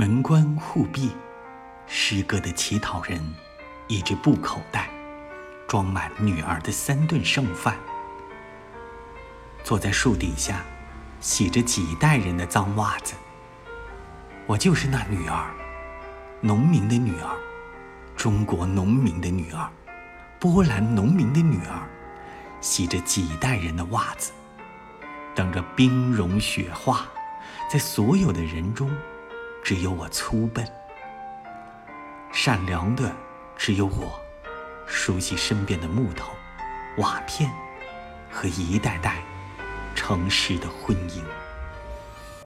门关户闭，诗歌的乞讨人，一只布口袋，装满女儿的三顿剩饭。坐在树底下，洗着几代人的脏袜子。我就是那女儿，农民的女儿，中国农民的女儿，波兰农民的女儿，洗着几代人的袜子，等着冰融雪化，在所有的人中。只有我粗笨，善良的只有我，熟悉身边的木头、瓦片和一代代城市的婚姻。